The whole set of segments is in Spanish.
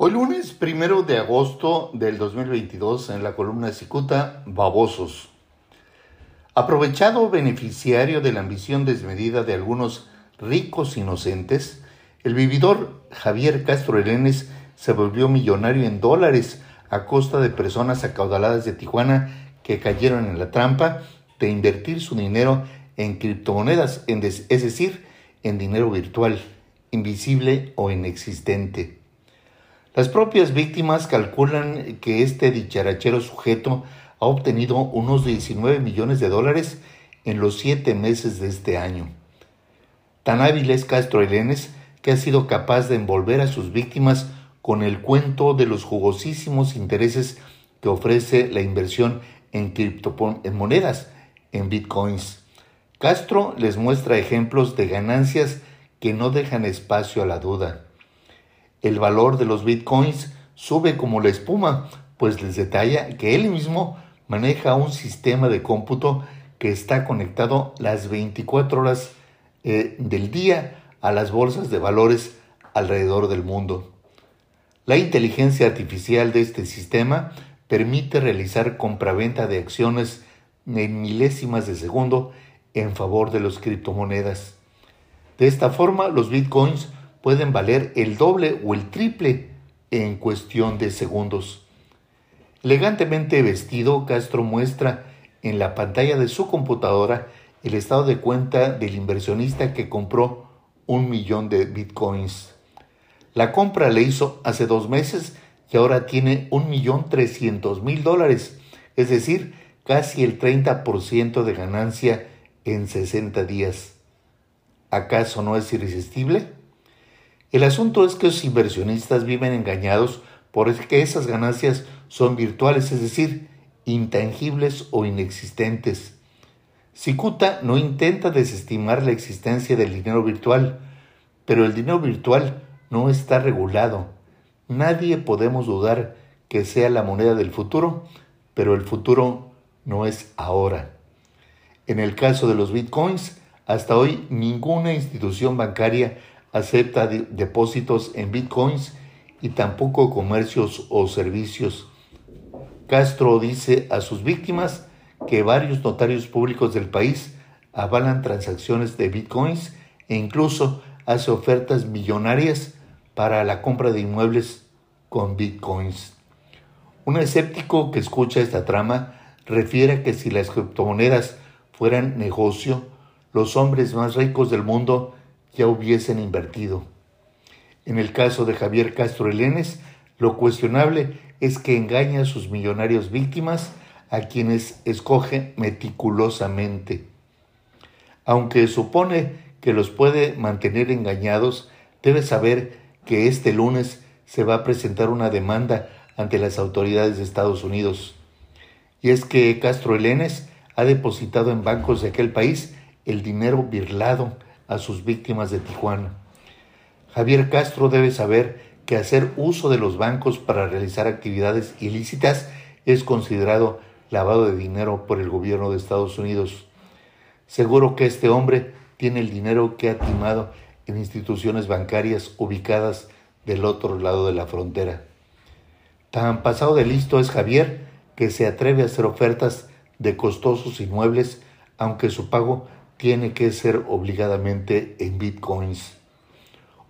Hoy lunes primero de agosto del 2022 en la columna Cicuta, Babosos. Aprovechado beneficiario de la ambición desmedida de algunos ricos inocentes, el vividor Javier Castro Elenes se volvió millonario en dólares a costa de personas acaudaladas de Tijuana que cayeron en la trampa de invertir su dinero en criptomonedas, es decir, en dinero virtual, invisible o inexistente. Las propias víctimas calculan que este dicharachero sujeto ha obtenido unos 19 millones de dólares en los siete meses de este año. Tan hábil es Castro Elenes que ha sido capaz de envolver a sus víctimas con el cuento de los jugosísimos intereses que ofrece la inversión en criptomonedas, en bitcoins. Castro les muestra ejemplos de ganancias que no dejan espacio a la duda. El valor de los bitcoins sube como la espuma, pues les detalla que él mismo maneja un sistema de cómputo que está conectado las 24 horas eh, del día a las bolsas de valores alrededor del mundo. La inteligencia artificial de este sistema permite realizar compraventa de acciones en milésimas de segundo en favor de las criptomonedas. De esta forma, los bitcoins pueden valer el doble o el triple en cuestión de segundos. Elegantemente vestido, Castro muestra en la pantalla de su computadora el estado de cuenta del inversionista que compró un millón de bitcoins. La compra le hizo hace dos meses y ahora tiene un millón trescientos mil dólares, es decir, casi el 30% de ganancia en 60 días. ¿Acaso no es irresistible? El asunto es que los inversionistas viven engañados porque esas ganancias son virtuales, es decir, intangibles o inexistentes. Cicuta no intenta desestimar la existencia del dinero virtual, pero el dinero virtual no está regulado. Nadie podemos dudar que sea la moneda del futuro, pero el futuro no es ahora. En el caso de los bitcoins, hasta hoy ninguna institución bancaria acepta depósitos en bitcoins y tampoco comercios o servicios. Castro dice a sus víctimas que varios notarios públicos del país avalan transacciones de bitcoins e incluso hace ofertas millonarias para la compra de inmuebles con bitcoins. Un escéptico que escucha esta trama refiere que si las criptomonedas fueran negocio, los hombres más ricos del mundo ya hubiesen invertido. En el caso de Javier Castro Elenes, lo cuestionable es que engaña a sus millonarios víctimas a quienes escoge meticulosamente. Aunque supone que los puede mantener engañados, debe saber que este lunes se va a presentar una demanda ante las autoridades de Estados Unidos. Y es que Castro Elenes ha depositado en bancos de aquel país el dinero birlado a sus víctimas de Tijuana. Javier Castro debe saber que hacer uso de los bancos para realizar actividades ilícitas es considerado lavado de dinero por el gobierno de Estados Unidos. Seguro que este hombre tiene el dinero que ha timado en instituciones bancarias ubicadas del otro lado de la frontera. Tan pasado de listo es Javier que se atreve a hacer ofertas de costosos inmuebles, aunque su pago tiene que ser obligadamente en bitcoins.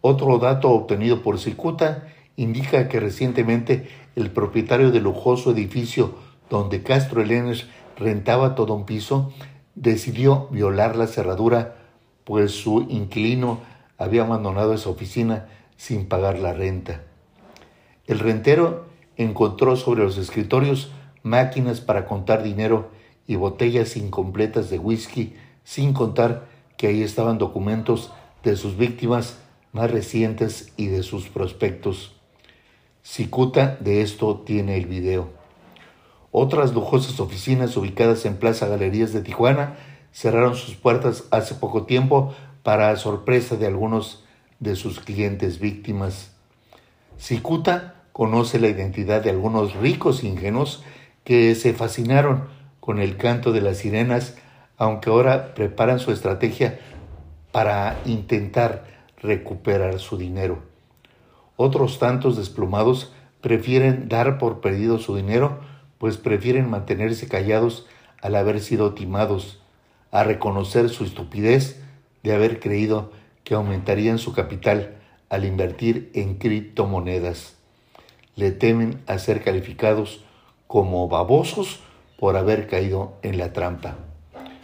Otro dato obtenido por Cicuta indica que recientemente el propietario del lujoso edificio donde Castro Elenes rentaba todo un piso decidió violar la cerradura pues su inquilino había abandonado esa oficina sin pagar la renta. El rentero encontró sobre los escritorios máquinas para contar dinero y botellas incompletas de whisky sin contar que ahí estaban documentos de sus víctimas más recientes y de sus prospectos. Cicuta de esto tiene el video. Otras lujosas oficinas ubicadas en Plaza Galerías de Tijuana cerraron sus puertas hace poco tiempo para sorpresa de algunos de sus clientes víctimas. Cicuta conoce la identidad de algunos ricos ingenuos que se fascinaron con el canto de las sirenas aunque ahora preparan su estrategia para intentar recuperar su dinero. Otros tantos desplomados prefieren dar por perdido su dinero, pues prefieren mantenerse callados al haber sido timados, a reconocer su estupidez de haber creído que aumentarían su capital al invertir en criptomonedas. Le temen a ser calificados como babosos por haber caído en la trampa.